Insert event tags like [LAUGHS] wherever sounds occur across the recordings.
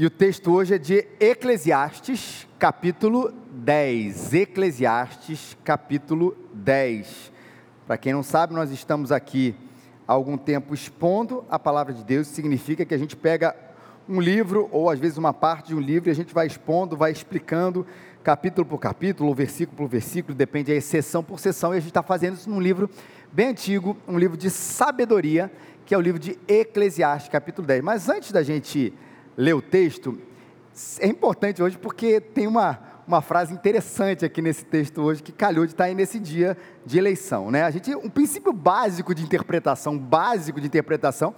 E o texto hoje é de Eclesiastes, capítulo 10. Eclesiastes, capítulo 10. Para quem não sabe, nós estamos aqui há algum tempo expondo a palavra de Deus, significa que a gente pega um livro, ou às vezes uma parte de um livro, e a gente vai expondo, vai explicando, capítulo por capítulo, versículo por versículo, depende aí, sessão por sessão, e a gente está fazendo isso num livro bem antigo, um livro de sabedoria, que é o livro de Eclesiastes, capítulo 10. Mas antes da gente ler o texto, é importante hoje porque tem uma, uma frase interessante aqui nesse texto hoje que calhou de estar aí nesse dia de eleição, né? A gente, um princípio básico de interpretação, básico de interpretação,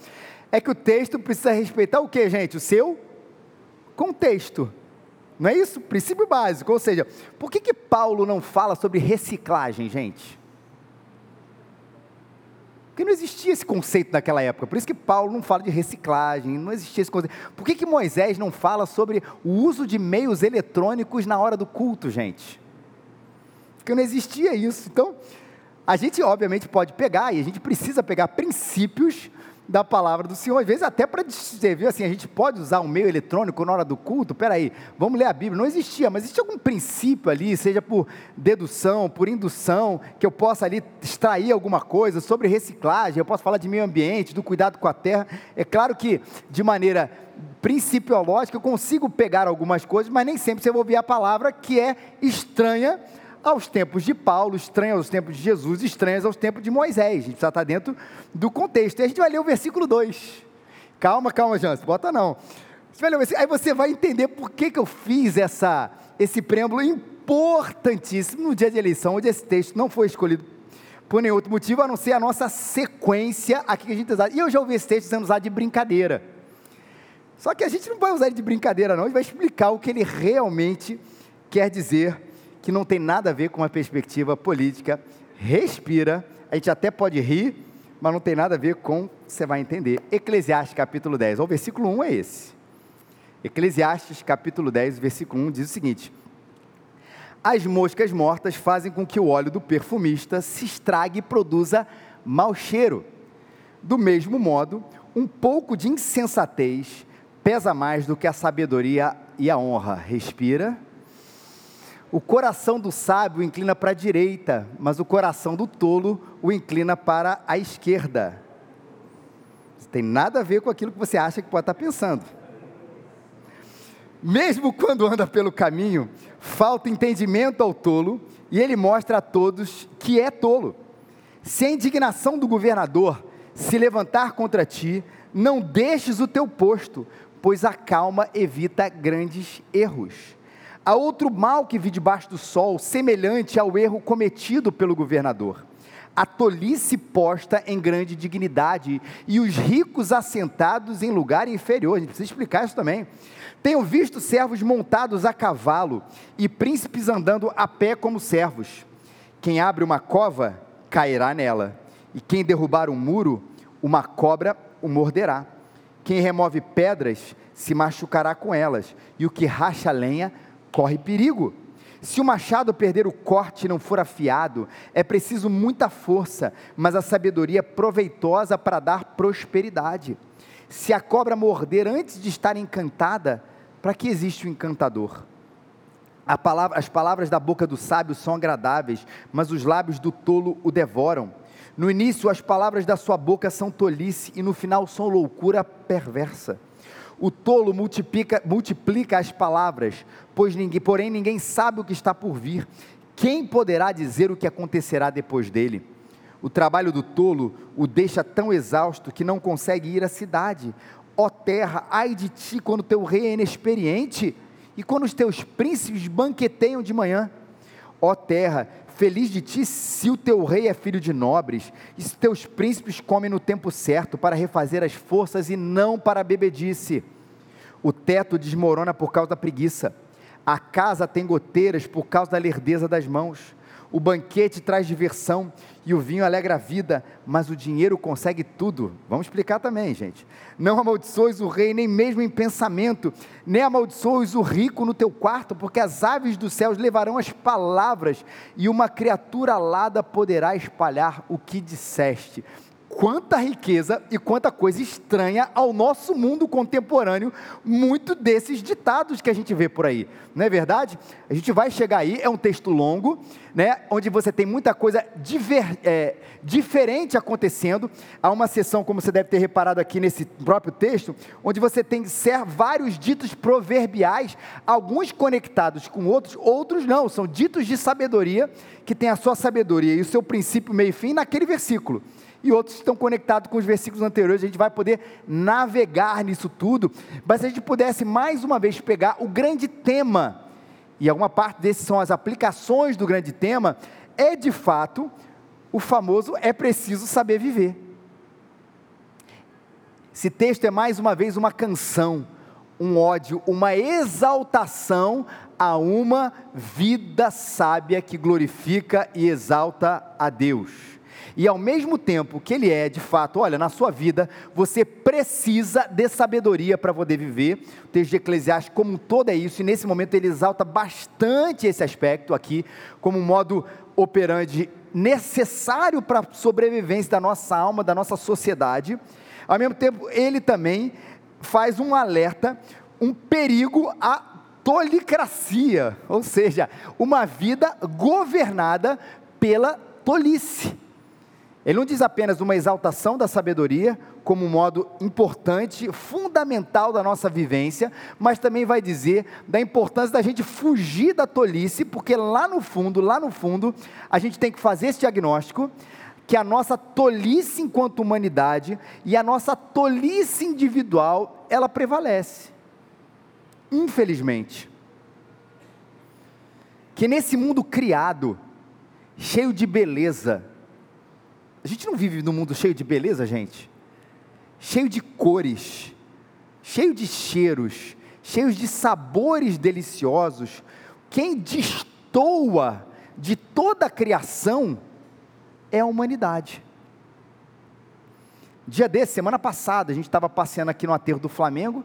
é que o texto precisa respeitar o que, gente? O seu contexto. Não é isso? Princípio básico. Ou seja, por que, que Paulo não fala sobre reciclagem, gente? Porque não existia esse conceito naquela época. Por isso que Paulo não fala de reciclagem, não existia esse conceito. Por que, que Moisés não fala sobre o uso de meios eletrônicos na hora do culto, gente? Porque não existia isso. Então, a gente obviamente pode pegar, e a gente precisa pegar princípios da palavra do Senhor, às vezes até para dizer, viu, assim, a gente pode usar um meio eletrônico na hora do culto, peraí, vamos ler a Bíblia, não existia, mas existe algum princípio ali, seja por dedução, por indução, que eu possa ali extrair alguma coisa sobre reciclagem, eu posso falar de meio ambiente, do cuidado com a terra, é claro que de maneira principiológica eu consigo pegar algumas coisas, mas nem sempre você vai ouvir a palavra que é estranha aos tempos de Paulo, estranhas aos tempos de Jesus, estranhas aos tempos de Moisés. A gente precisa estar dentro do contexto. E a gente vai ler o versículo 2. Calma, calma, Jansen, bota não. Você aí você vai entender por que, que eu fiz essa, esse preâmbulo importantíssimo no dia de eleição, onde esse texto não foi escolhido por nenhum outro motivo, a não ser a nossa sequência aqui que a gente usa. E eu já ouvi esse texto sendo usado de brincadeira. Só que a gente não vai usar ele de brincadeira, não, a gente vai explicar o que ele realmente quer dizer que não tem nada a ver com uma perspectiva política. Respira, a gente até pode rir, mas não tem nada a ver com, você vai entender. Eclesiastes capítulo 10, o versículo 1 é esse. Eclesiastes capítulo 10, versículo 1 diz o seguinte: As moscas mortas fazem com que o óleo do perfumista se estrague e produza mau cheiro. Do mesmo modo, um pouco de insensatez pesa mais do que a sabedoria e a honra. Respira o coração do sábio inclina para a direita, mas o coração do tolo o inclina para a esquerda. Isso tem nada a ver com aquilo que você acha que pode estar pensando. Mesmo [LAUGHS] quando anda pelo caminho, falta entendimento ao tolo, e ele mostra a todos que é tolo. Se a indignação do governador se levantar contra ti, não deixes o teu posto, pois a calma evita grandes erros. Há outro mal que vi debaixo do sol, semelhante ao erro cometido pelo governador. A tolice posta em grande dignidade e os ricos assentados em lugar inferior. A gente precisa explicar isso também. Tenho visto servos montados a cavalo e príncipes andando a pé como servos. Quem abre uma cova cairá nela, e quem derrubar um muro, uma cobra o morderá. Quem remove pedras se machucará com elas, e o que racha lenha corre perigo. Se o machado perder o corte e não for afiado, é preciso muita força, mas a sabedoria é proveitosa para dar prosperidade. Se a cobra morder antes de estar encantada, para que existe o encantador? Palavra, as palavras da boca do sábio são agradáveis, mas os lábios do tolo o devoram. No início, as palavras da sua boca são tolice, e no final são loucura perversa. O tolo multiplica, multiplica as palavras, pois ninguém, porém ninguém sabe o que está por vir. Quem poderá dizer o que acontecerá depois dele? O trabalho do tolo o deixa tão exausto que não consegue ir à cidade. Ó terra, ai de ti quando teu rei é inexperiente e quando os teus príncipes banqueteiam de manhã. Ó terra, feliz de ti se o teu rei é filho de nobres e se teus príncipes comem no tempo certo para refazer as forças e não para a bebedice. O teto desmorona por causa da preguiça. A casa tem goteiras por causa da lerdeza das mãos. O banquete traz diversão e o vinho alegra a vida, mas o dinheiro consegue tudo. Vamos explicar também, gente. Não amaldiçoes o rei, nem mesmo em pensamento, nem amaldiçoes o rico no teu quarto, porque as aves dos céus levarão as palavras, e uma criatura alada poderá espalhar o que disseste. Quanta riqueza e quanta coisa estranha ao nosso mundo contemporâneo, muito desses ditados que a gente vê por aí, não é verdade? A gente vai chegar aí, é um texto longo, né, onde você tem muita coisa diver, é, diferente acontecendo. Há uma sessão, como você deve ter reparado aqui nesse próprio texto, onde você tem vários ditos proverbiais, alguns conectados com outros, outros não, são ditos de sabedoria, que tem a sua sabedoria e o seu princípio, meio e fim naquele versículo e outros estão conectados com os versículos anteriores. A gente vai poder navegar nisso tudo. Mas se a gente pudesse mais uma vez pegar o grande tema, e alguma parte desses são as aplicações do grande tema, é de fato o famoso é preciso saber viver. Esse texto é mais uma vez uma canção, um ódio, uma exaltação a uma vida sábia que glorifica e exalta a Deus e ao mesmo tempo que ele é, de fato, olha, na sua vida, você precisa de sabedoria para poder viver. O texto de Eclesiastes, como um todo, é isso, e nesse momento ele exalta bastante esse aspecto aqui, como um modo operante necessário para a sobrevivência da nossa alma, da nossa sociedade. Ao mesmo tempo, ele também faz um alerta, um perigo à tolicracia, ou seja, uma vida governada pela tolice. Ele não diz apenas uma exaltação da sabedoria como um modo importante, fundamental da nossa vivência, mas também vai dizer da importância da gente fugir da tolice, porque lá no fundo, lá no fundo, a gente tem que fazer esse diagnóstico que a nossa tolice enquanto humanidade e a nossa tolice individual, ela prevalece. Infelizmente. Que nesse mundo criado, cheio de beleza, a gente não vive num mundo cheio de beleza, gente? Cheio de cores, cheio de cheiros, cheio de sabores deliciosos. Quem destoa de toda a criação é a humanidade. Dia desse, semana passada, a gente estava passeando aqui no aterro do Flamengo,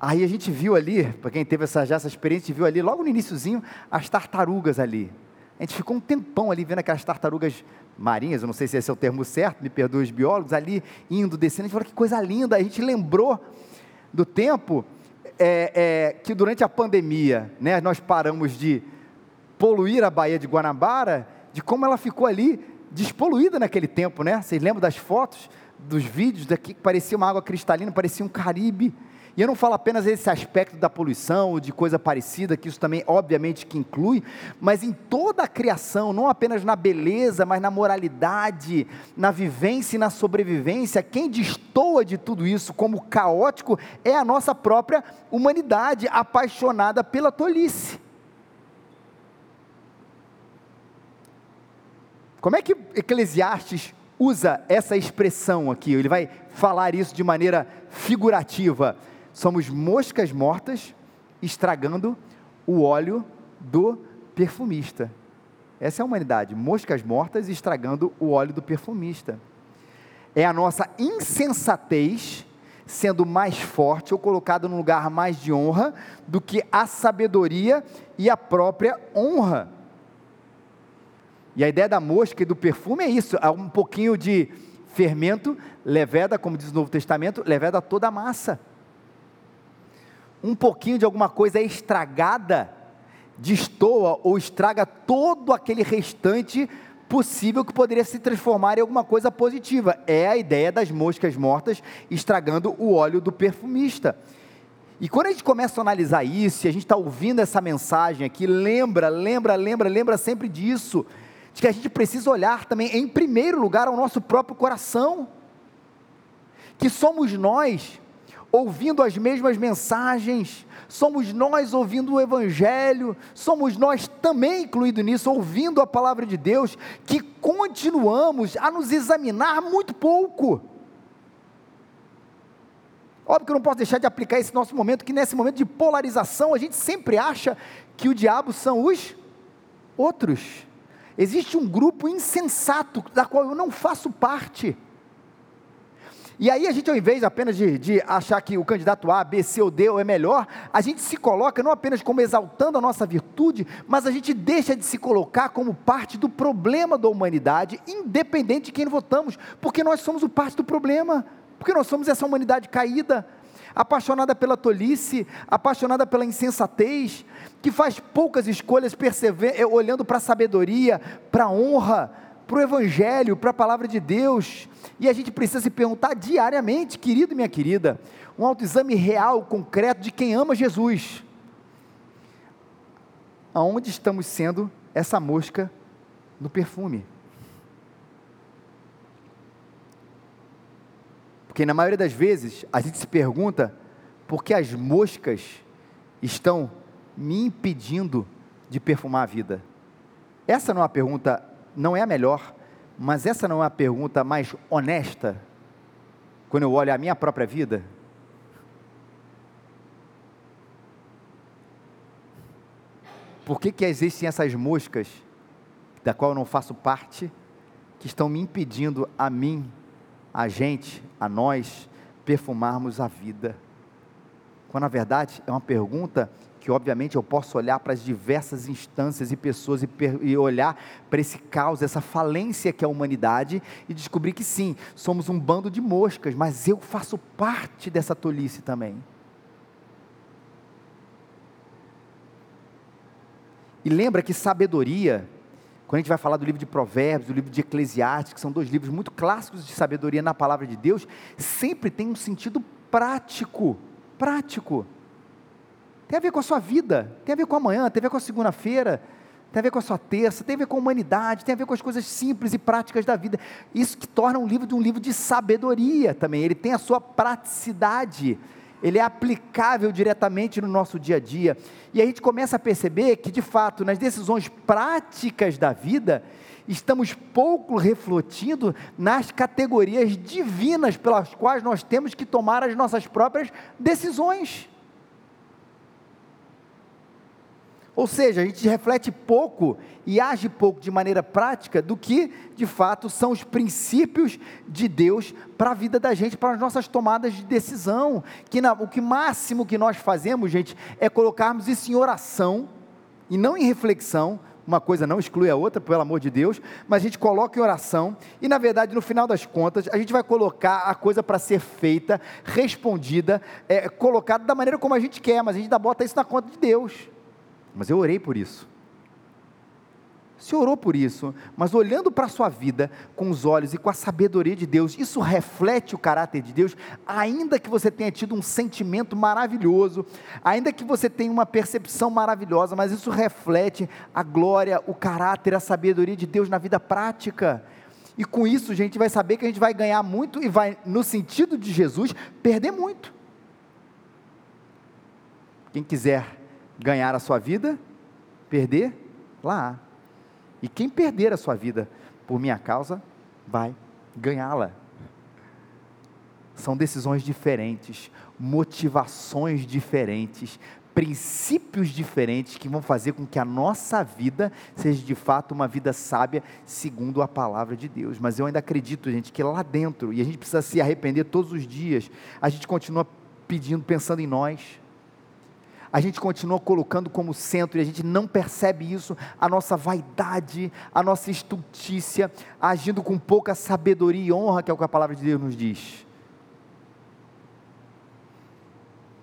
aí a gente viu ali, para quem teve essa, já essa experiência, viu ali, logo no iníciozinho, as tartarugas ali. A gente ficou um tempão ali vendo aquelas tartarugas marinhas, eu não sei se esse é o termo certo, me perdoe os biólogos, ali indo, descendo, a gente falou que coisa linda, a gente lembrou do tempo é, é, que durante a pandemia, né, nós paramos de poluir a Baía de Guanabara, de como ela ficou ali despoluída naquele tempo, né? Vocês lembram das fotos, dos vídeos daqui que parecia uma água cristalina, parecia um Caribe. E eu não falo apenas esse aspecto da poluição ou de coisa parecida, que isso também obviamente que inclui, mas em toda a criação, não apenas na beleza, mas na moralidade, na vivência e na sobrevivência, quem destoa de tudo isso como caótico é a nossa própria humanidade, apaixonada pela tolice. Como é que Eclesiastes usa essa expressão aqui? Ele vai falar isso de maneira figurativa somos moscas mortas estragando o óleo do perfumista. Essa é a humanidade, moscas mortas estragando o óleo do perfumista. É a nossa insensatez sendo mais forte ou colocada num lugar mais de honra do que a sabedoria e a própria honra. E a ideia da mosca e do perfume é isso, há um pouquinho de fermento, leveda, como diz o Novo Testamento, leveda toda a massa um pouquinho de alguma coisa estragada, destoa ou estraga todo aquele restante possível que poderia se transformar em alguma coisa positiva. É a ideia das moscas mortas estragando o óleo do perfumista. E quando a gente começa a analisar isso, e a gente está ouvindo essa mensagem aqui, lembra, lembra, lembra, lembra sempre disso, de que a gente precisa olhar também, em primeiro lugar, ao nosso próprio coração, que somos nós ouvindo as mesmas mensagens, somos nós ouvindo o Evangelho, somos nós também incluídos nisso, ouvindo a palavra de Deus, que continuamos a nos examinar muito pouco. Óbvio que eu não posso deixar de aplicar esse nosso momento, que nesse momento de polarização, a gente sempre acha que o diabo são os outros. Existe um grupo insensato, da qual eu não faço parte E aí a gente, ao invés apenas de, de, achar que o candidato A, B, C ou D é melhor, a gente se coloca não apenas como exaltando a nossa virtude, mas a gente deixa de se colocar como parte do problema da humanidade, independente de quem votamos, porque nós somos o parte do problema, porque nós somos essa humanidade caída, apaixonada pela tolice, apaixonada pela insensatez, que faz poucas escolhas eh, olhando para a sabedoria, para a honra, para o Evangelho, para a palavra de Deus. E a gente precisa se perguntar diariamente, querido e minha querida, um autoexame real, concreto de quem ama Jesus. Aonde estamos sendo essa mosca no perfume? Porque na maioria das vezes a gente se pergunta por que as moscas estão me impedindo de perfumar a vida. Essa não é uma pergunta não é a melhor, mas essa não é a pergunta mais honesta quando eu olho a minha própria vida? Por que, que existem essas moscas, da qual eu não faço parte, que estão me impedindo a mim, a gente, a nós, perfumarmos a vida? Quando na verdade é uma pergunta que obviamente eu posso olhar para as diversas instâncias e pessoas e, e olhar para esse caos, essa falência que é a humanidade e descobrir que sim, somos um bando de moscas, mas eu faço parte dessa tolice também. E lembra que sabedoria, quando a gente vai falar do livro de Provérbios, do livro de Eclesiastes, que são dois livros muito clássicos de sabedoria na palavra de Deus, sempre tem um sentido prático. Prático. Tem a ver com a sua vida, tem a ver com amanhã, tem a ver com a segunda-feira, tem a ver com a sua terça, tem a ver com a humanidade, tem a ver com as coisas simples e práticas da vida. Isso que torna um livro de um livro de sabedoria também. Ele tem a sua praticidade, ele é aplicável diretamente no nosso dia a dia. E a gente começa a perceber que, de fato, nas decisões práticas da vida, estamos pouco refletindo nas categorias divinas pelas quais nós temos que tomar as nossas próprias decisões. Ou seja, a gente reflete pouco e age pouco de maneira prática do que, de fato, são os princípios de Deus para a vida da gente, para as nossas tomadas de decisão. Que na, o que máximo que nós fazemos, gente, é colocarmos isso em oração e não em reflexão. Uma coisa não exclui a outra, pelo amor de Deus, mas a gente coloca em oração e, na verdade, no final das contas, a gente vai colocar a coisa para ser feita, respondida, é, colocada da maneira como a gente quer, mas a gente ainda bota isso na conta de Deus. Mas eu orei por isso. Você orou por isso, mas olhando para a sua vida com os olhos e com a sabedoria de Deus, isso reflete o caráter de Deus, ainda que você tenha tido um sentimento maravilhoso, ainda que você tenha uma percepção maravilhosa, mas isso reflete a glória, o caráter, a sabedoria de Deus na vida prática. E com isso, a gente vai saber que a gente vai ganhar muito e vai, no sentido de Jesus, perder muito. Quem quiser ganhar a sua vida, perder lá. E quem perder a sua vida por minha causa, vai ganhá-la. São decisões diferentes, motivações diferentes, princípios diferentes que vão fazer com que a nossa vida seja de fato uma vida sábia segundo a palavra de Deus. Mas eu ainda acredito, gente, que lá dentro, e a gente precisa se arrepender todos os dias, a gente continua pedindo, pensando em nós a gente continua colocando como centro e a gente não percebe isso, a nossa vaidade, a nossa estultícia, agindo com pouca sabedoria e honra, que é o que a palavra de Deus nos diz.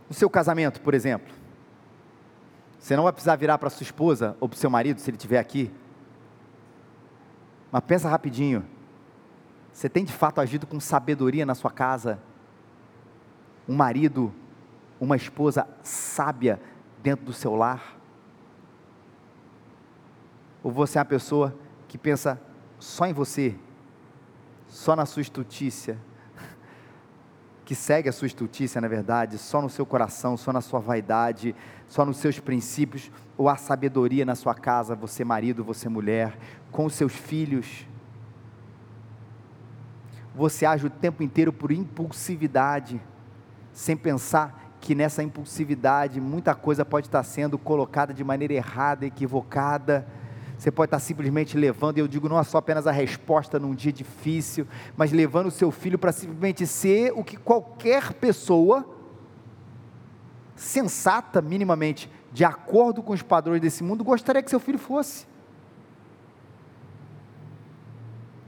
No seu casamento, por exemplo, você não vai precisar virar para sua esposa ou para o seu marido, se ele estiver aqui. Mas pensa rapidinho. Você tem de fato agido com sabedoria na sua casa? Um marido uma esposa sábia dentro do seu lar? Ou você é uma pessoa que pensa só em você, só na sua estutícia, que segue a sua estutícia, na verdade, só no seu coração, só na sua vaidade, só nos seus princípios, ou a sabedoria na sua casa, você marido, você mulher, com os seus filhos? Você age o tempo inteiro por impulsividade, sem pensar que nessa impulsividade muita coisa pode estar sendo colocada de maneira errada, equivocada, Você pode estar simplesmente levando, eu digo não é só apenas a resposta num dia difícil, mas levando o seu filho para simplesmente ser o que qualquer pessoa sensata, minimamente, de acordo com os padrões desse mundo, gostaria que seu filho fosse.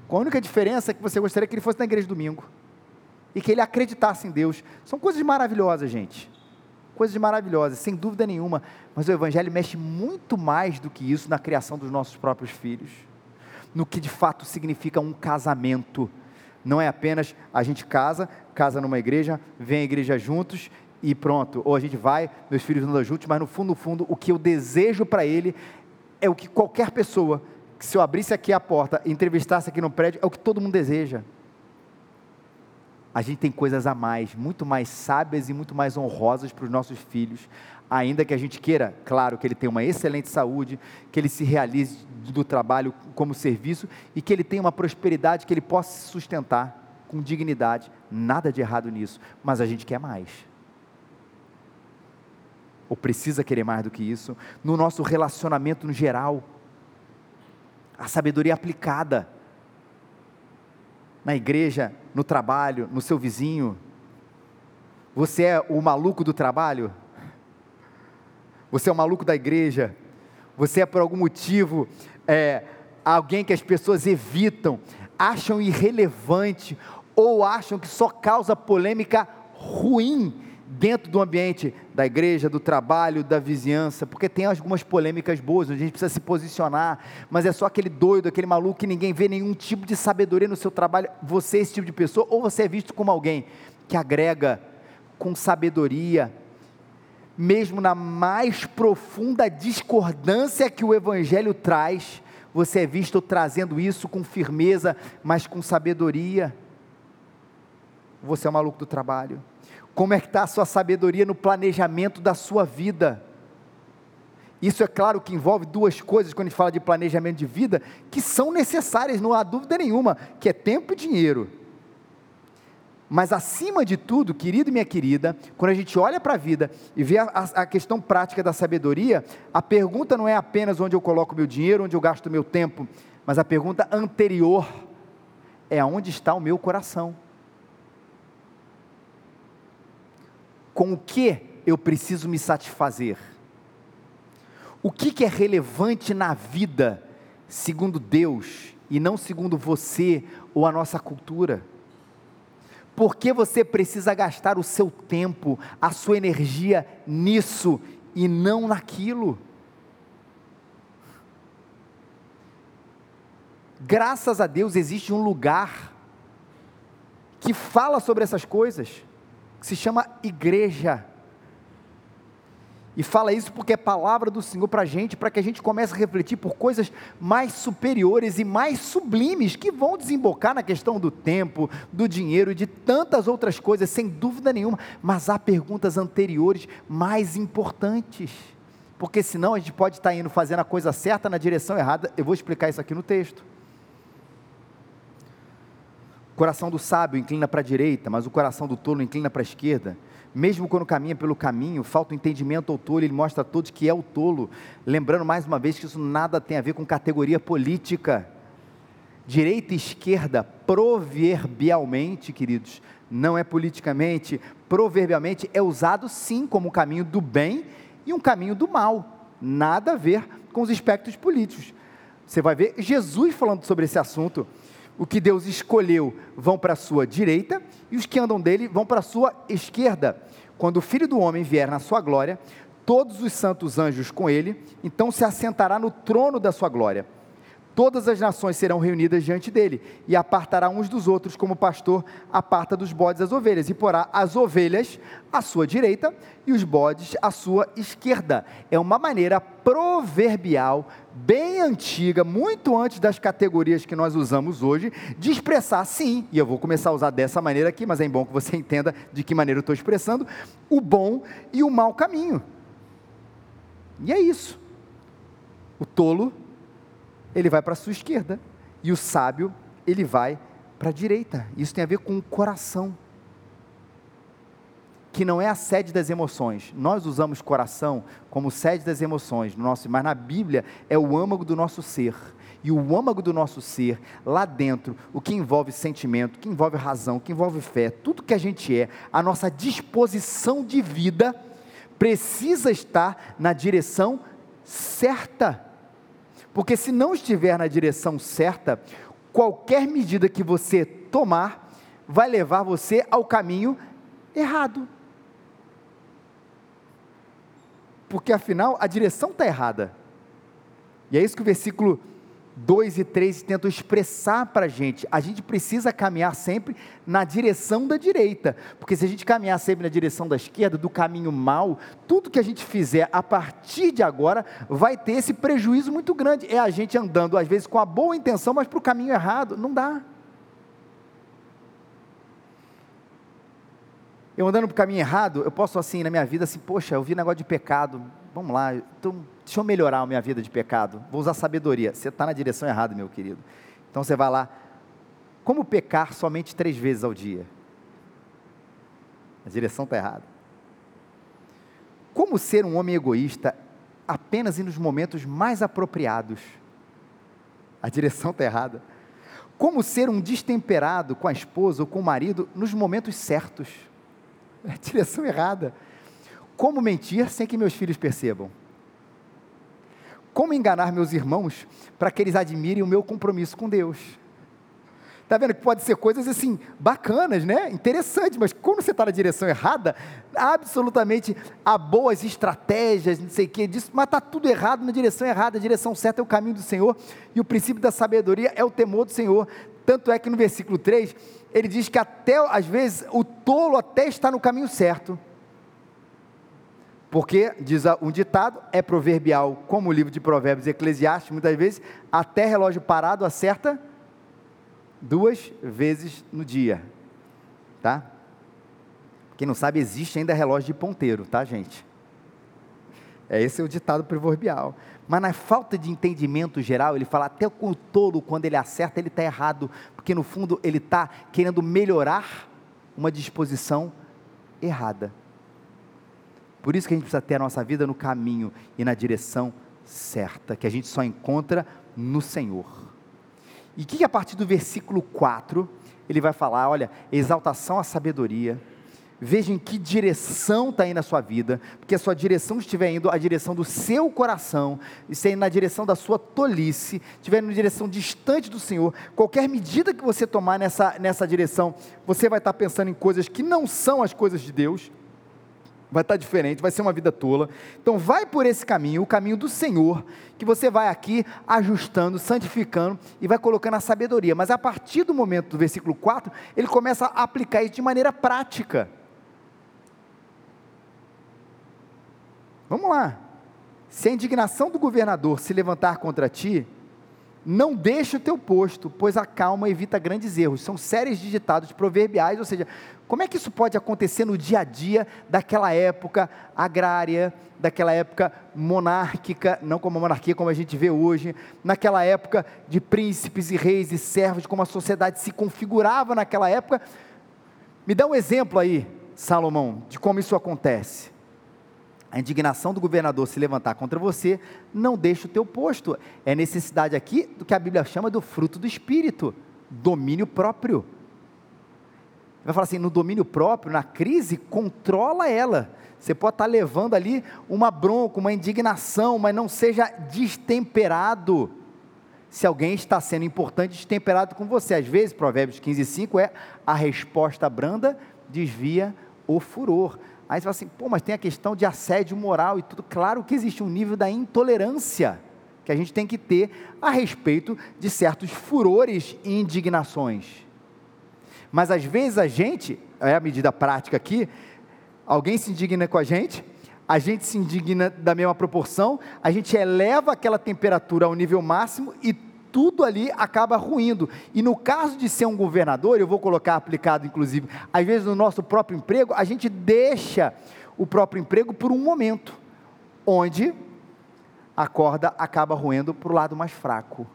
Com a única diferença é que você gostaria que ele fosse na igreja domingo e que ele acreditasse em Deus. São coisas maravilhosas, gente. Coisas maravilhosas, sem dúvida nenhuma. Mas o Evangelho mexe muito mais do que isso na criação dos nossos próprios filhos, no que de fato significa um casamento. Não é apenas a gente casa, casa numa igreja, vem à igreja juntos e pronto. Ou a gente vai, meus filhos andam juntos, mas no fundo, no fundo, o que eu desejo para ele é o que qualquer pessoa, que se eu abrisse aqui a porta e entrevistasse aqui no prédio, é o que todo mundo deseja a gente tem coisas a mais, muito mais sábias e muito mais honrosas para os nossos filhos, ainda que a gente queira, claro, que ele tenha uma excelente saúde, que ele se realize do trabalho como serviço e que ele tenha uma prosperidade que ele possa se sustentar com dignidade, nada de errado nisso, mas a gente quer mais. Ou precisa querer mais do que isso, no nosso relacionamento no geral, a sabedoria aplicada na igreja, no trabalho, no seu vizinho? Você é o maluco do trabalho? Você é o maluco da igreja? Você é por algum motivo é, alguém que as pessoas evitam, acham irrelevante ou acham que só causa polêmica ruim dentro do ambiente da igreja, do trabalho, da vizinhança, porque tem algumas polêmicas boas, a gente precisa se posicionar, mas é só aquele doido, aquele maluco que ninguém vê nenhum tipo de sabedoria no seu trabalho. Você é esse tipo de pessoa, ou você é visto como alguém que agrega com sabedoria, mesmo na mais profunda discordância que o Evangelho traz, você é visto trazendo isso com firmeza, mas com sabedoria. Você é o maluco do trabalho. Como é que está a sua sabedoria no planejamento da sua vida? Isso é claro que envolve duas coisas quando a gente fala de planejamento de vida, que são necessárias, não há dúvida nenhuma, que é tempo e dinheiro. Mas acima de tudo, querido e minha querida, quando a gente olha para a vida e vê a, a, questão prática da sabedoria, a pergunta não é apenas onde eu coloco meu dinheiro, onde eu gasto meu tempo, mas a pergunta anterior é aonde está o meu coração. Com o que eu preciso me satisfazer? O que, que é relevante na vida, segundo Deus, e não segundo você ou a nossa cultura? Por que você precisa gastar o seu tempo, a sua energia nisso e não naquilo? Graças a Deus existe um lugar que fala sobre essas coisas que se chama igreja. E fala isso porque é palavra do Senhor para a gente, para que a gente comece a refletir por coisas mais superiores e mais sublimes que vão desembocar na questão do tempo, do dinheiro e de tantas outras coisas, sem dúvida nenhuma. Mas há perguntas anteriores mais importantes, porque senão a gente pode estar indo fazendo a coisa certa na direção errada. Eu vou explicar isso aqui no texto coração do sábio inclina para a direita, mas o coração do tolo inclina para a esquerda. Mesmo quando caminha pelo caminho, falta o entendimento ao tolo, ele mostra a todos que é o tolo. Lembrando mais uma vez que isso nada tem a ver com categoria política. Direita e esquerda, proverbialmente, queridos, não é politicamente, proverbialmente é usado sim como um caminho do bem e um caminho do mal. Nada a ver com os aspectos políticos. Você vai ver Jesus falando sobre esse assunto o que Deus escolheu vão para a sua direita e os que andam dele vão para a sua esquerda. Quando o filho do homem vier na sua glória, todos os santos anjos com ele, então se assentará no trono da sua glória todas as nações serão reunidas diante dele, e apartará uns dos outros, como o pastor aparta dos bodes as ovelhas, e porá as ovelhas à sua direita e os bodes à sua esquerda. É uma maneira proverbial, bem antiga, muito antes das categorias que nós usamos hoje, de expressar sim, e eu vou começar a usar dessa maneira aqui, mas é bom que você [LAUGHS] entenda de que maneira eu estou expressando, o bom e o mau caminho. E é isso. O tolo ele vai para a sua esquerda. E o sábio, ele vai para a direita. Isso tem a ver com o coração. que não é a sede das emoções. Nós usamos coração como sede das emoções, no nosso, mas na Bíblia é o âmago do nosso ser. E o âmago do nosso ser, lá dentro, o que envolve sentimento, o que envolve razão, o que envolve fé, tudo que a gente é, a nossa disposição de vida, precisa estar na direção certa. Porque se não estiver na direção certa, qualquer medida que você tomar vai levar você ao caminho errado. Porque afinal a direção está errada. E é isso que o versículo 2 e 3 tentam expressar para a gente. A gente precisa caminhar sempre na direção da direita, porque se a gente caminhar sempre na direção da esquerda, do caminho mal, tudo que a gente fizer a partir de agora vai ter esse prejuízo muito grande. É a gente andando, às vezes, com a boa intenção, mas para o caminho errado. Não dá. Eu andando para o caminho errado, eu posso assim, na minha vida, assim, poxa, eu vi negócio de pecado, vamos lá, então, deixa eu melhorar a minha vida de pecado, vou usar sabedoria. Você está na direção errada, meu querido. Então você vai lá, como pecar somente três vezes ao dia? A direção está errada. Como ser um homem egoísta apenas nos momentos mais apropriados? A direção está errada. Como ser um destemperado com a esposa ou com o marido nos momentos certos? A direção errada. Como mentir sem que meus filhos percebam? Como enganar meus irmãos para que eles admirem o meu compromisso com Deus? Está vendo que pode ser coisas assim, bacanas, né? Interessantes, mas quando você está na direção errada, absolutamente há boas estratégias, não sei o que disso, mas está tudo errado na direção errada. A direção certa é o caminho do Senhor e o princípio da sabedoria é o temor do Senhor. Tanto é que no versículo 3, ele diz que até, às vezes, o tolo até está no caminho certo, porque, diz um ditado, é proverbial, como o livro de Provérbios e Eclesiastes, muitas vezes, até relógio parado acerta duas vezes no dia. Tá? Quem não sabe, existe ainda relógio de ponteiro, tá, gente? É esse é o ditado proverbial. Mas na falta de entendimento geral, ele fala até o tolo, quando ele acerta, ele está errado, porque no fundo ele está querendo melhorar uma disposição errada. Por isso que a gente precisa ter a nossa vida no caminho e na direção certa, que a gente só encontra no Senhor. E que a partir do versículo 4, ele vai falar, olha, exaltação à sabedoria, veja em que direção está indo a sua vida, porque a sua direção estiver indo a direção do seu coração, estiver indo na direção da sua tolice, estiver indo na direção distante do Senhor, qualquer medida que você tomar nessa, nessa direção, você vai estar pensando em coisas que não são as coisas de Deus, vai estar diferente, vai ser uma vida tola. Então vai por esse caminho, o caminho do Senhor, que você vai aqui ajustando, santificando e vai colocando a sabedoria. Mas a partir do momento do versículo 4, ele começa a aplicar isso de maneira prática. Vamos lá. Se a indignação do governador se levantar contra ti, não deixe o teu posto, pois a calma evita grandes erros. São séries de ditados proverbiais, ou seja, como é que isso pode acontecer no dia a dia daquela época agrária, daquela época monárquica, não como a monarquia como a gente vê hoje, naquela época de príncipes e reis e servos, como a sociedade se configurava naquela época? Me dá um exemplo aí, Salomão, de como isso acontece a indignação do governador se levantar contra você, não deixa o teu posto. É necessidade aqui do que a Bíblia chama do fruto do Espírito, domínio próprio. Vai falar assim, no domínio próprio, na crise, controla ela. Você pode estar levando ali uma bronca, uma indignação, mas não seja destemperado. Se alguém está sendo importante, destemperado com você. Às vezes, Provérbios 15, 5 é a resposta branda desvia o furor. Aí você fala assim, pô, mas tem a questão de assédio moral e tudo. Claro que existe um nível da intolerância que a gente tem que ter a respeito de certos furores e indignações. Mas às vezes a gente, é a medida prática aqui, alguém se indigna com a gente, a gente se indigna da mesma proporção, a gente eleva aquela temperatura ao nível máximo e tudo ali acaba ruindo. E no caso de ser um governador, eu vou colocar aplicado inclusive, às vezes no nosso próprio emprego, a gente deixa o próprio emprego por um momento, onde a corda acaba ruindo para o lado mais fraco.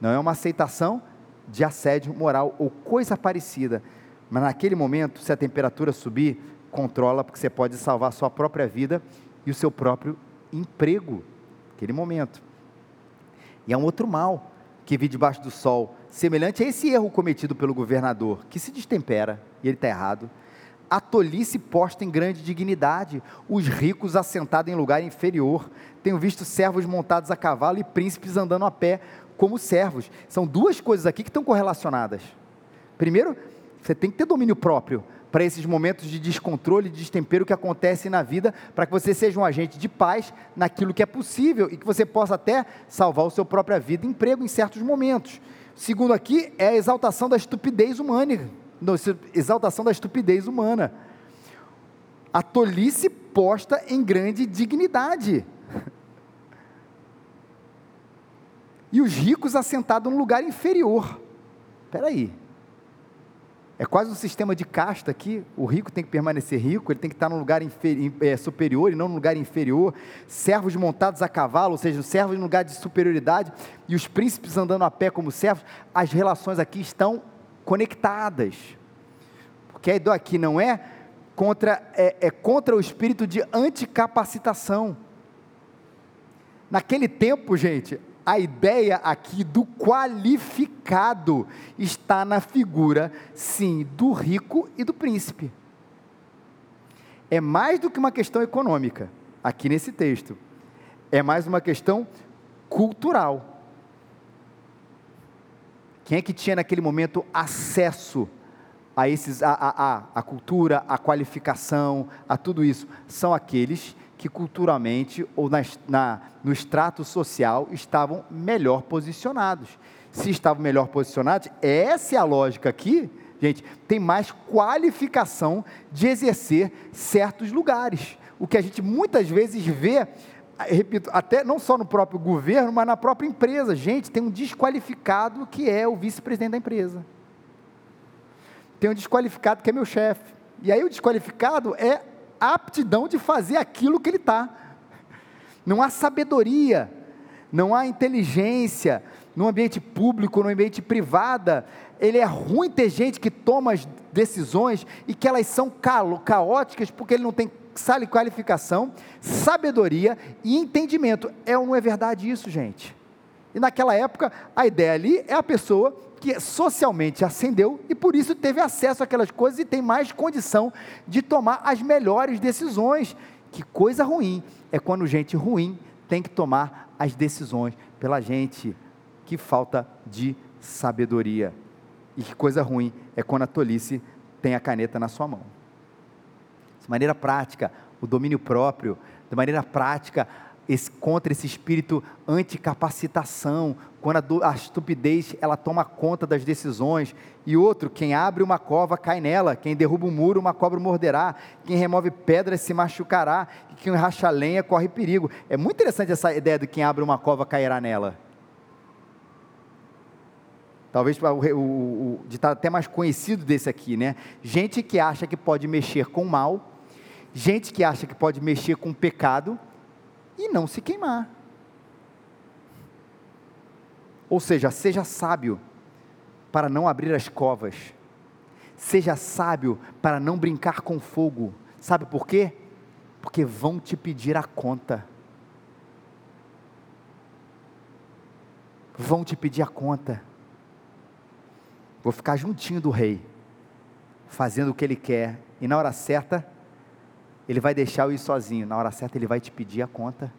Não é uma aceitação de assédio moral ou coisa parecida, mas naquele momento, se a temperatura subir, controla, porque você pode salvar a sua própria vida e o seu próprio emprego, naquele momento. E é um outro mal que vi debaixo do sol, semelhante a esse erro cometido pelo governador, que se destempera, e ele está errado. A tolice posta em grande dignidade, os ricos assentados em lugar inferior. Tenho visto servos montados a cavalo e príncipes andando a pé como servos. São duas coisas aqui que estão correlacionadas. Primeiro, você tem que ter domínio próprio para esses momentos de descontrole, de destempero que acontecem na vida, para que você seja um agente de paz naquilo que é possível e que você possa até salvar a sua própria vida e emprego em certos momentos. Segundo aqui é a exaltação da estupidez humana, exaltação da estupidez humana. A tolice posta em grande dignidade. E os ricos assentados num lugar inferior. Espera aí. É quase um sistema de casta aqui. O rico tem que permanecer rico, ele tem que estar num lugar é, superior e não num lugar inferior. Servos montados a cavalo, ou seja, servos em lugar de superioridade, e os príncipes andando a pé como servos. As relações aqui estão conectadas. Porque a ideia aqui não é contra, é, é contra o espírito de anticapacitação. Naquele tempo, gente, a ideia aqui do qualificado está na figura, sim, do rico e do príncipe. É mais do que uma questão econômica, aqui nesse texto. É mais uma questão cultural. Quem é que tinha naquele momento acesso a esses a, a, a, a cultura, a qualificação, a tudo isso? São aqueles que culturalmente ou na, na, no extrato social estavam melhor posicionados. Se estavam melhor posicionados, essa é a lógica aqui, gente, tem mais qualificação de exercer certos lugares. O que a gente muitas vezes vê, repito, até não só no próprio governo, mas na própria empresa. Gente, tem um desqualificado que é o vice-presidente da empresa. Tem um desqualificado que é meu chefe. E aí o desqualificado é aptidão de fazer aquilo que ele está. Não há sabedoria, não há inteligência no ambiente público, no ambiente privado. Ele é ruim ter gente que toma as decisões e que elas são caóticas porque ele não tem qualificação, sabedoria e entendimento. É ou não é verdade isso, gente? E naquela época, a ideia ali é a pessoa que socialmente ascendeu e por isso teve acesso àquelas coisas e tem mais condição de tomar as melhores decisões. Que coisa ruim é quando gente ruim tem que tomar as decisões pela gente. Que falta de sabedoria. E que coisa ruim é quando a tolice tem a caneta na sua mão. De maneira prática, o domínio próprio, de maneira prática, esse, contra esse espírito anticapacitação, quando a, a, estupidez ela toma conta das decisões, e outro, quem abre uma cova cai nela, quem derruba um muro uma cobra morderá, quem remove pedras se machucará, e quem racha lenha corre perigo. É muito interessante essa ideia de quem abre uma cova cairá nela. Talvez o, o, o estar até mais conhecido desse aqui, né? Gente que acha que pode mexer com o mal, gente que acha que pode mexer com o pecado, e não se queimar. Ou seja, seja sábio para não abrir as covas. Seja sábio para não brincar com fogo. Sabe por quê? Porque vão te pedir a conta. Vão te pedir a conta. Vou ficar juntinho do rei, fazendo o que ele quer, e na hora certa ele vai deixar eu ir sozinho. Na hora certa, ele vai te pedir a conta.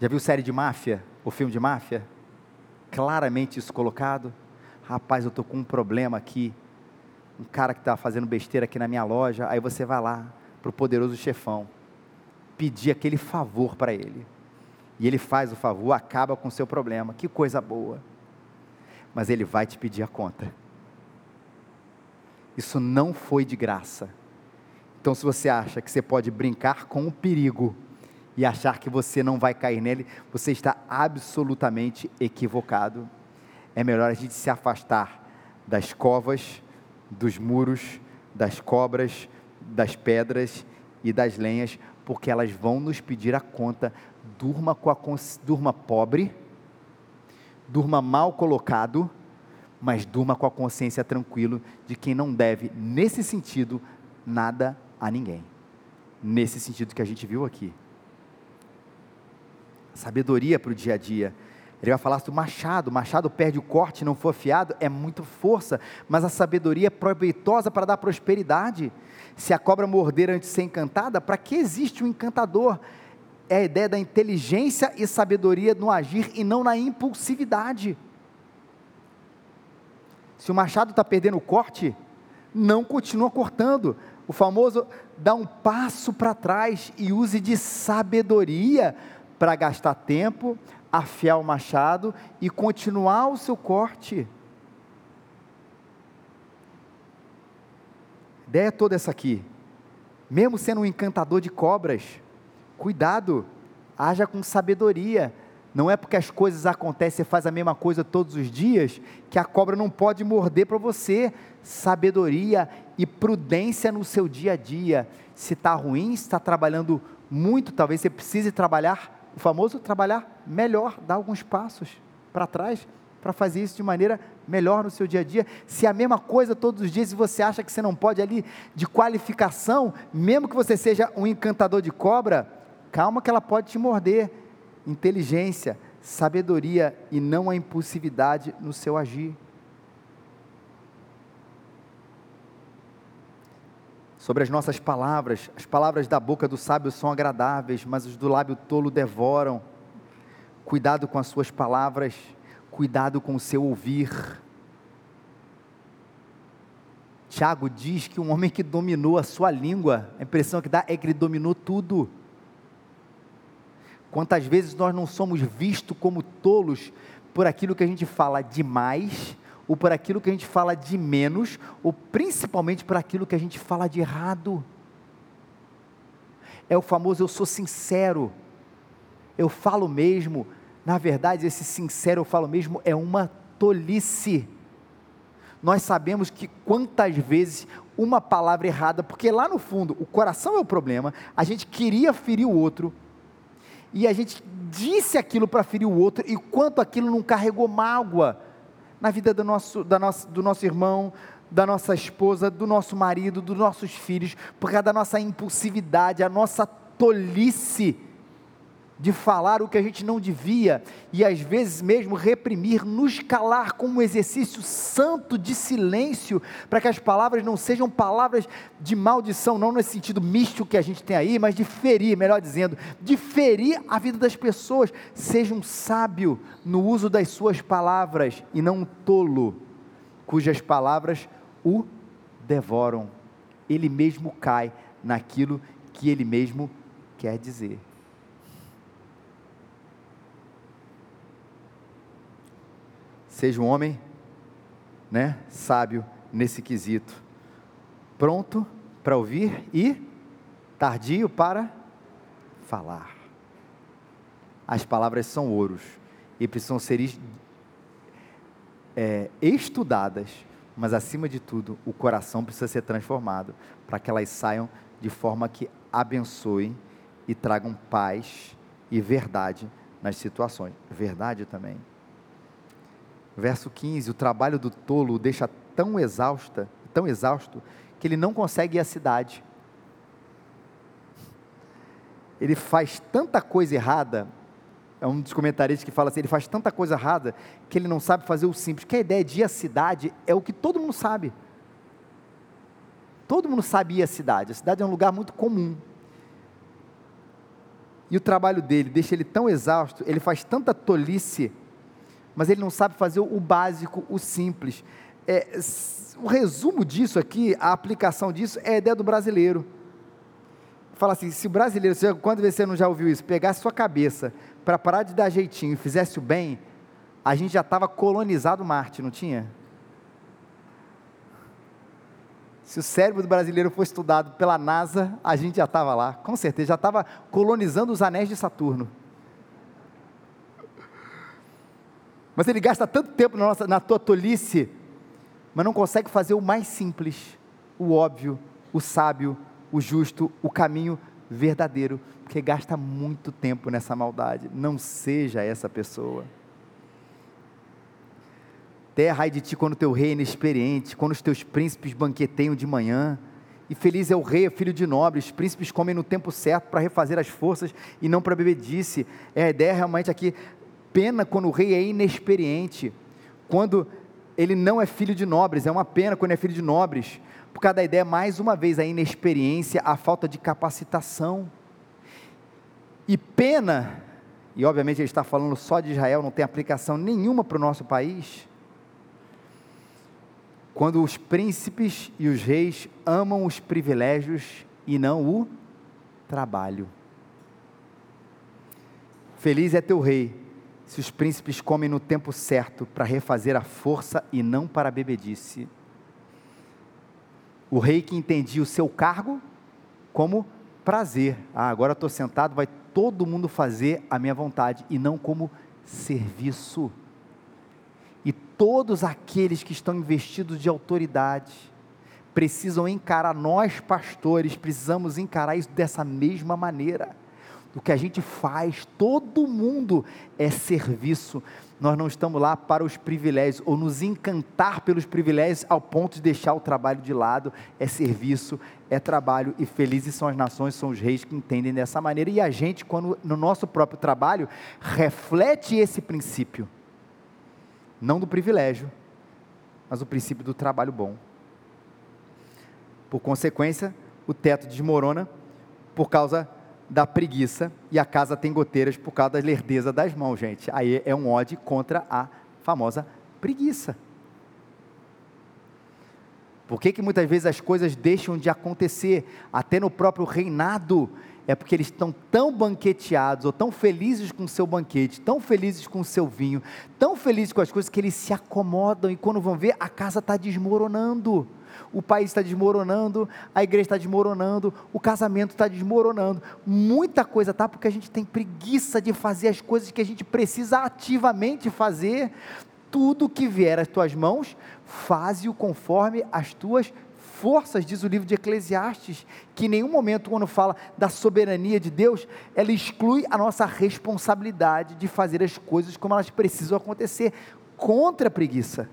Já viu série de máfia? O filme de máfia? Claramente isso colocado. Rapaz, eu estou com um problema aqui. Um cara que está fazendo besteira aqui na minha loja. Aí você vai lá para o poderoso chefão. Pedir aquele favor para ele. E ele faz o favor, acaba com o seu problema. Que coisa boa. Mas ele vai te pedir a conta. Isso não foi de graça. Então, se você acha que você pode brincar com o perigo e achar que você não vai cair nele, você está absolutamente equivocado. É melhor a gente se afastar das covas, dos muros, das cobras, das pedras e das lenhas, porque elas vão nos pedir a conta. Durma, com a, durma pobre, durma mal colocado, mas durma com a consciência tranquilo de quem não deve, nesse sentido, nada a ninguém. Nesse sentido que a gente viu aqui. Sabedoria para o dia a dia. Ele vai falar do machado. O machado perde o corte, não for afiado, é muito força, mas a sabedoria é proveitosa para dar prosperidade. Se a cobra morder antes de ser encantada, para que existe um encantador? É a ideia da inteligência e sabedoria no agir e não na impulsividade. Se o machado está perdendo o corte, não continua cortando. O famoso dá um passo para trás e use de sabedoria para gastar tempo, afiar o machado e continuar o seu corte. A ideia é toda essa aqui. Mesmo sendo um encantador de cobras, cuidado, haja com sabedoria não é porque as coisas acontecem, você faz a mesma coisa todos os dias, que a cobra não pode morder para você. Sabedoria e prudência no seu dia a dia. Se está ruim, se está trabalhando muito, talvez você precise trabalhar, o famoso trabalhar melhor, dar alguns passos para trás, para fazer isso de maneira melhor no seu dia a dia. Se é a mesma coisa todos os dias e você acha que você não pode ali de qualificação, mesmo que você seja um encantador de cobra, calma que ela pode te morder inteligência, sabedoria e não a impulsividade no seu agir. Sobre as nossas palavras, as palavras da boca do sábio são agradáveis, mas os do lábio tolo devoram. Cuidado com as suas palavras, cuidado com o seu ouvir. Tiago diz que um homem que dominou a sua língua, a impressão que dá é que ele dominou tudo. Quantas vezes nós não somos vistos como tolos por aquilo que a gente fala demais, ou por aquilo que a gente fala de menos, ou principalmente por aquilo que a gente fala de errado. É o famoso eu sou sincero, eu falo mesmo. Na verdade, esse sincero eu falo mesmo é uma tolice. Nós sabemos que quantas vezes uma palavra errada, porque lá no fundo o coração é o problema, a gente queria ferir o outro, e a gente disse aquilo para ferir o outro, e quanto aquilo não carregou mágoa na vida do nosso, da nosso, do nosso irmão, da nossa esposa, do nosso marido, dos nossos filhos, por causa da nossa impulsividade, a nossa tolice de falar o que a gente não devia e às vezes mesmo reprimir, nos calar com um exercício santo de silêncio, para que as palavras não sejam palavras de maldição, não nesse sentido místico que a gente tem aí, mas de ferir, melhor dizendo, de ferir a vida das pessoas. Seja um sábio no uso das suas palavras e não um tolo, cujas palavras o devoram. Ele mesmo cai naquilo que ele mesmo quer dizer. Seja um homem, né, sábio nesse quesito, pronto para ouvir e tardio para falar. As palavras são ouros e precisam ser é, estudadas, mas acima de tudo, o coração precisa ser transformado para que elas saiam de forma que abençoem e tragam paz e verdade nas situações. Verdade também. Verso 15: O trabalho do tolo o deixa tão exausta, tão exausto, que ele não consegue ir à cidade. Ele faz tanta coisa errada, é um dos comentaristas que fala assim: ele faz tanta coisa errada que ele não sabe fazer o simples. Que a ideia de ir à cidade é o que todo mundo sabe. Todo mundo sabe ir à cidade. A cidade é um lugar muito comum. E o trabalho dele deixa ele tão exausto, ele faz tanta tolice mas ele não sabe fazer o básico, o simples. É, o resumo disso aqui, a aplicação disso, é a ideia do brasileiro. Fala assim: se o brasileiro, quando você não já ouviu isso, pegasse sua cabeça para parar de dar jeitinho e fizesse o bem, a gente já estava colonizado Marte, não tinha? Se o cérebro do brasileiro fosse estudado pela NASA, a gente já estava lá, com certeza, já estava colonizando os anéis de Saturno. Mas ele gasta tanto tempo na, nossa, na tua tolice, mas não consegue fazer o mais simples, o óbvio, o sábio, o justo, o caminho verdadeiro, porque gasta muito tempo nessa maldade. Não seja essa pessoa. Terra, ai de ti quando teu rei é inexperiente, quando os teus príncipes banqueteiam de manhã. E feliz é o rei, filho de nobres, príncipes comem no tempo certo para refazer as forças e não para bebedice. É a ideia realmente aqui, pena quando o rei é inexperiente, quando ele não é filho de nobres, é uma pena quando é filho de nobres, por causa da ideia, mais uma vez, a inexperiência, a falta de capacitação. E pena, e obviamente ele está falando só de Israel, não tem aplicação nenhuma para o nosso país, quando os príncipes e os reis amam os privilégios e não o trabalho. Feliz é teu rei, se os príncipes comem no tempo certo para refazer a força e não para a bebedice. O rei que entendia o seu cargo como prazer. Ah, agora estou sentado, vai todo mundo fazer a minha vontade e não como serviço e todos aqueles que estão investidos de autoridade precisam encarar, nós pastores precisamos encarar isso dessa mesma maneira. O que a gente faz, todo mundo é serviço. Nós não estamos lá para os privilégios ou nos encantar pelos privilégios ao ponto de deixar o trabalho de lado. É serviço, é trabalho e felizes são as nações, são os reis que entendem dessa maneira. E a gente, quando no nosso próprio trabalho, reflete esse princípio não do privilégio, mas o princípio do trabalho bom. Por consequência, o teto desmorona por causa da preguiça e a casa tem goteiras por causa da lerdeza das mãos, gente. Aí é um ódio contra a famosa preguiça. Por que, que muitas vezes as coisas deixam de acontecer? Até no próprio reinado é porque eles estão tão banqueteados, ou tão felizes com o seu banquete, tão felizes com o seu vinho, tão felizes com as coisas, que eles se acomodam e quando vão ver, a casa está desmoronando. O país está desmoronando, a igreja está desmoronando, o casamento está desmoronando. Muita coisa tá porque a gente tem preguiça de fazer as coisas que a gente precisa ativamente fazer. Tudo que vier às tuas mãos, faze-o conforme as tuas forças, diz o livro de Eclesiastes, que em nenhum momento, quando fala da soberania de Deus, ela exclui a nossa responsabilidade de fazer as coisas como elas precisam acontecer, contra a preguiça.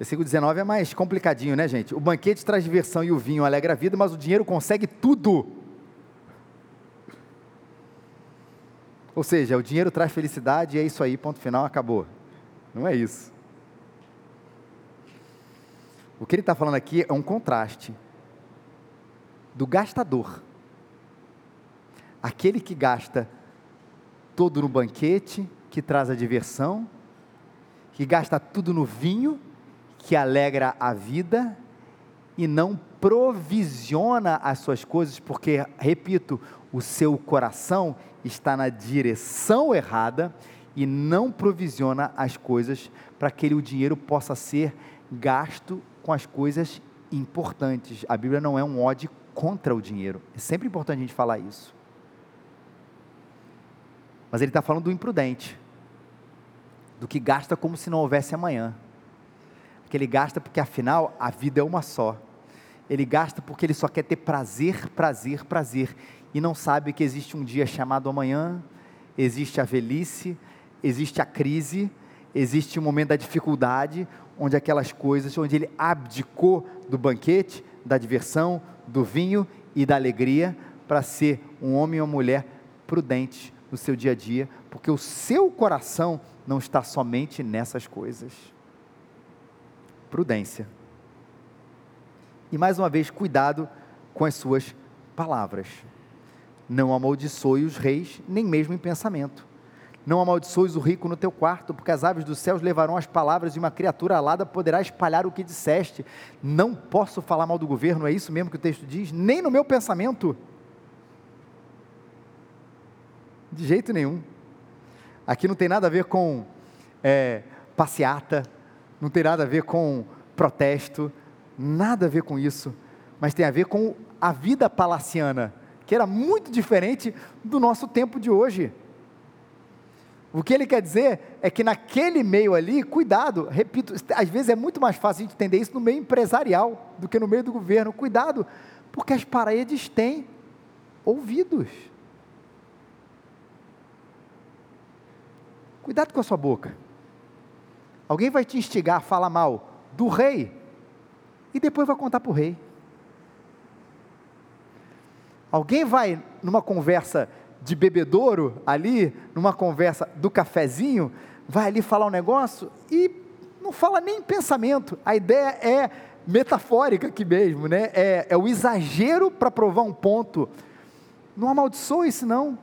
Versículo 19 é mais complicadinho, né, gente? O banquete traz diversão e o vinho alegra a vida, mas o dinheiro consegue tudo. Ou seja, o dinheiro traz felicidade e é isso aí, ponto final, acabou. Não é isso. O que ele está falando aqui é um contraste do gastador. Aquele que gasta todo no banquete, que traz a diversão, que gasta tudo no vinho, que alegra a vida e não provisiona as suas coisas, porque, repito, o seu coração está na direção errada e não provisiona as coisas para que o dinheiro possa ser gasto com as coisas importantes. A Bíblia não é um ódio contra o dinheiro. É sempre importante a gente falar isso. Mas ele está falando do imprudente, do que gasta como se não houvesse amanhã. Que ele gasta porque afinal a vida é uma só. Ele gasta porque ele só quer ter prazer, prazer, prazer. E não sabe que existe um dia chamado amanhã, existe a velhice, existe a crise, existe o momento da dificuldade, onde aquelas coisas, onde ele abdicou do banquete, da diversão, do vinho e da alegria, para ser um homem ou mulher prudente no seu dia a dia, porque o seu coração não está somente nessas coisas. Prudência. E mais uma vez, cuidado com as suas palavras. Não amaldiçoe os reis, nem mesmo em pensamento. Não amaldiçoes o rico no teu quarto, porque as aves dos céus levarão as palavras e uma criatura alada poderá espalhar o que disseste. Não posso falar mal do governo, é isso mesmo que o texto diz? Nem no meu pensamento. De jeito nenhum. Aqui não tem nada a ver com é, passeata, não tem nada a ver com protesto, nada a ver com isso, mas tem a ver com a vida palaciana, que era muito diferente do nosso tempo de hoje. O que ele quer dizer é que naquele meio ali, cuidado, repito, às vezes é muito mais fácil a gente entender isso no meio empresarial do que no meio do governo. Cuidado, porque as paredes têm ouvidos. Cuidado com a sua boca. Alguém vai te instigar a falar mal do rei e depois vai contar para o rei. Alguém vai numa conversa de bebedouro ali, numa conversa do cafezinho, vai ali falar um negócio e não fala nem pensamento. A ideia é metafórica aqui mesmo, né? É, é o exagero para provar um ponto. Não amaldiçoe isso não,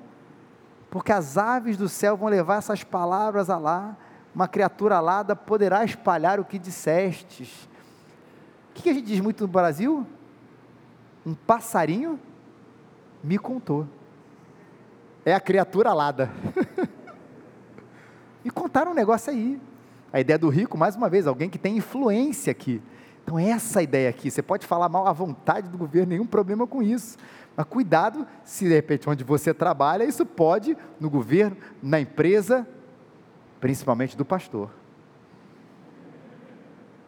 porque as aves do céu vão levar essas palavras a lá. Uma criatura alada poderá espalhar o que dissestes. O que a gente diz muito no Brasil? Um passarinho me contou. É a criatura alada. Me [LAUGHS] contaram um negócio aí. A ideia do rico, mais uma vez, alguém que tem influência aqui. Então, essa ideia aqui, você pode falar mal à vontade do governo, nenhum problema com isso. Mas cuidado, se de repente onde você trabalha, isso pode, no governo, na empresa, principalmente do pastor.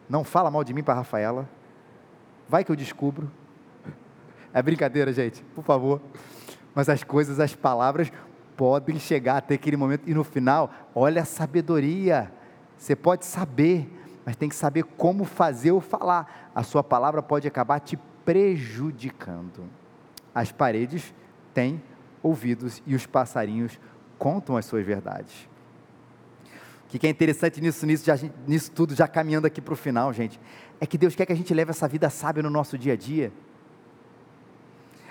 Não fala mal de mim para Rafaela. Vai que eu descubro. [LAUGHS] É brincadeira, gente, por favor. Mas as coisas, as palavras podem chegar até aquele momento e no final, olha a sabedoria. Você pode saber, mas tem que saber como fazer ou falar. A sua palavra pode acabar te prejudicando. As paredes têm ouvidos e os passarinhos contam as suas verdades. O que é interessante nisso, nisso, já, nisso tudo, já caminhando aqui para o final, gente, é que Deus quer que a gente leve essa vida sábia no nosso dia a dia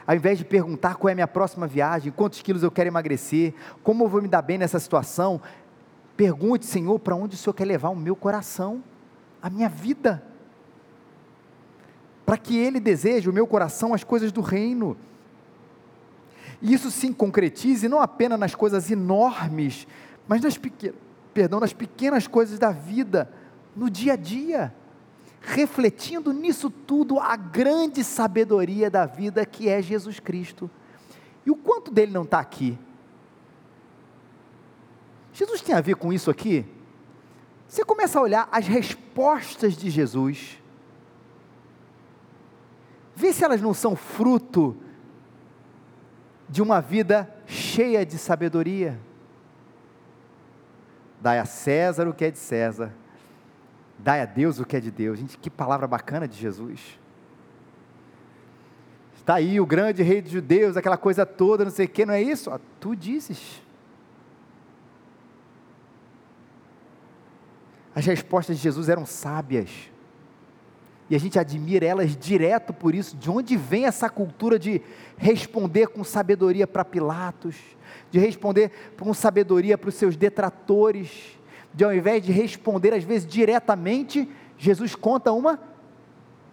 ao invés de perguntar qual é a minha próxima viagem, quantos quilos eu quero emagrecer, como eu vou me dar bem nessa situação, pergunte, Senhor, para onde o Senhor quer levar o meu coração, a minha vida, para que Ele deseje o meu coração as coisas do reino. E isso se concretize não apenas nas coisas enormes, mas nas pequenas, perdão, nas pequenas coisas da vida, no dia a dia refletindo nisso tudo a grande sabedoria da vida que é Jesus Cristo. E o quanto dele não está aqui? Jesus tem a ver com isso aqui? Você começa a olhar as respostas de Jesus, vê se elas não são fruto de uma vida cheia de sabedoria. Dai a César o que é de César, Dai a Deus o que é de Deus. Gente, que palavra bacana de Jesus. Está aí o grande rei dos judeus, aquela coisa toda, não sei o que, não é isso? tu dizes. As respostas de Jesus eram sábias. E a gente admira elas direto por isso. De onde vem essa cultura de responder com sabedoria para Pilatos, de responder com sabedoria para os seus detratores? de ao invés de responder às vezes diretamente, Jesus conta uma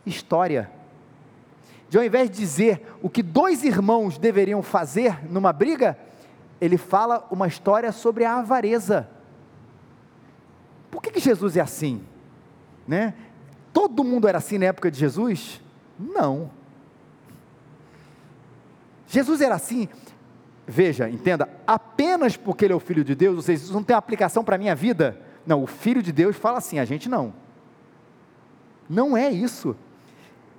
história. De ao invés de dizer o que dois irmãos deveriam fazer numa briga, ele fala uma história sobre a avareza. Por que, que Jesus é assim? Né? Todo mundo era assim na época de Jesus? Não. Jesus era assim veja, entenda, apenas porque ele é o filho de Deus, ou seja, isso não tem aplicação para a minha vida. Não, o filho de Deus fala assim, a gente não. Não é isso.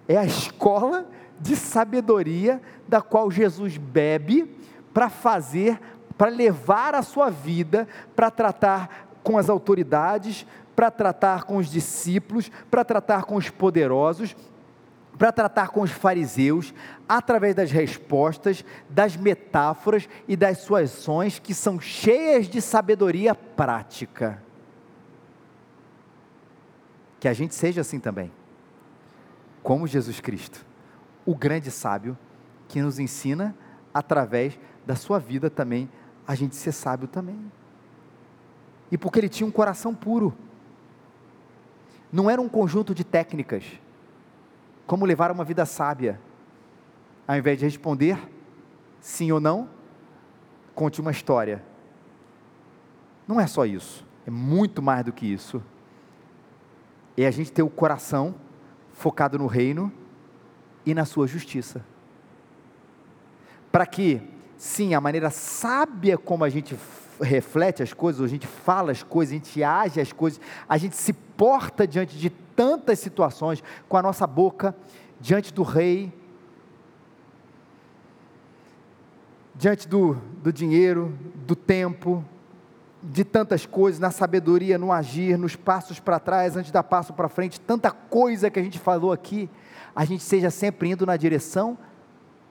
É a escola de sabedoria da qual Jesus bebe para fazer, para levar a sua vida, para tratar com as autoridades, para tratar com os discípulos, para tratar com os poderosos, para tratar com os fariseus através das respostas, das metáforas e das suas ações que são cheias de sabedoria prática. Que a gente seja assim também, como Jesus Cristo, o grande sábio que nos ensina através da sua vida também a gente ser sábio também. E porque ele tinha um coração puro. Não era um conjunto de técnicas como levar uma vida sábia. Ao invés de responder sim ou não, conte uma história. Não é só isso, é muito mais do que isso. É a gente ter o coração focado no reino e na sua justiça. Para que, sim, a maneira sábia como a gente reflete as coisas, a gente fala as coisas, a gente age as coisas, a gente se porta diante de tantas situações com a nossa boca diante do rei, diante do, do dinheiro, do tempo, de tantas coisas, na sabedoria, no agir, nos passos para trás, antes da passo para frente, tanta coisa que a gente falou aqui, a gente seja sempre indo na direção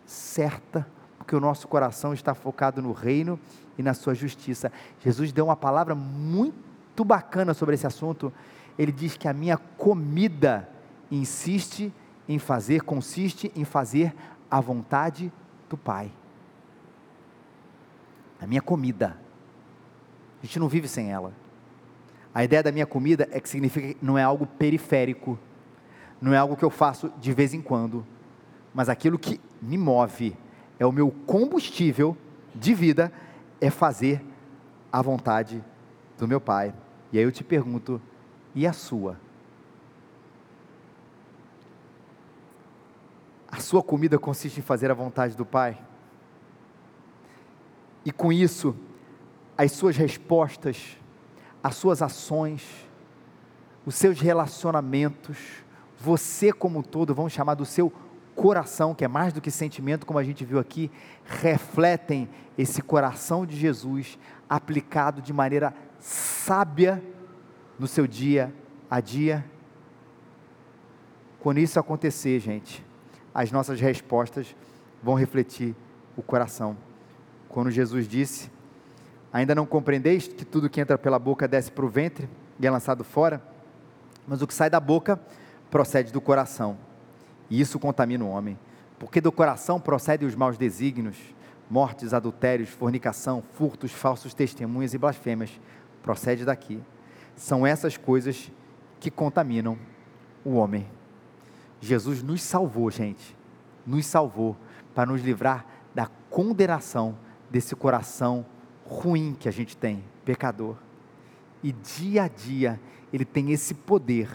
certa, porque o nosso coração está focado no reino e na sua justiça. Jesus deu uma palavra muito bacana sobre esse assunto. Ele diz que a minha comida insiste em fazer, consiste em fazer a vontade do Pai. A minha comida. A gente não vive sem ela. A ideia da minha comida é que significa que não é algo periférico, não é algo que eu faço de vez em quando, mas aquilo que me move, é o meu combustível de vida, é fazer a vontade do meu Pai. E aí eu te pergunto, e a sua? A sua comida consiste em fazer a vontade do Pai? E com isso, as suas respostas, as suas ações, os seus relacionamentos, você como um todo, vamos chamar do seu coração, que é mais do que sentimento, como a gente viu aqui, refletem esse coração de Jesus aplicado de maneira sábia no seu dia a dia. Quando isso acontecer, gente, as nossas respostas vão refletir o coração. Quando Jesus disse: Ainda não compreendeis que tudo que entra pela boca desce para o ventre e é lançado fora? Mas o que sai da boca procede do coração. E isso contamina o homem. Porque do coração procedem os maus desígnios, mortes, adultérios, fornicação, furtos, falsos testemunhos e blasfêmias. Procede daqui. São essas coisas que contaminam o homem. Jesus nos salvou, gente. Nos salvou para nos livrar da condenação desse coração ruim que a gente tem, pecador. E dia a dia ele tem esse poder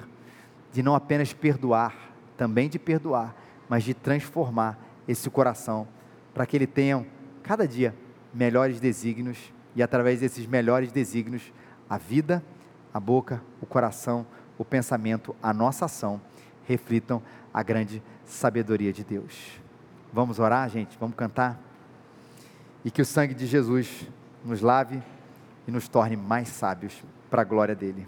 de não apenas perdoar, também de perdoar, mas de transformar esse coração para que ele tenha cada dia melhores desígnios e através desses melhores desígnios a vida, a boca, o coração, o pensamento, a nossa ação reflitam a grande sabedoria de Deus. Vamos orar, gente? Vamos cantar? E que o sangue de Jesus nos lave e nos torne mais sábios para a glória dele.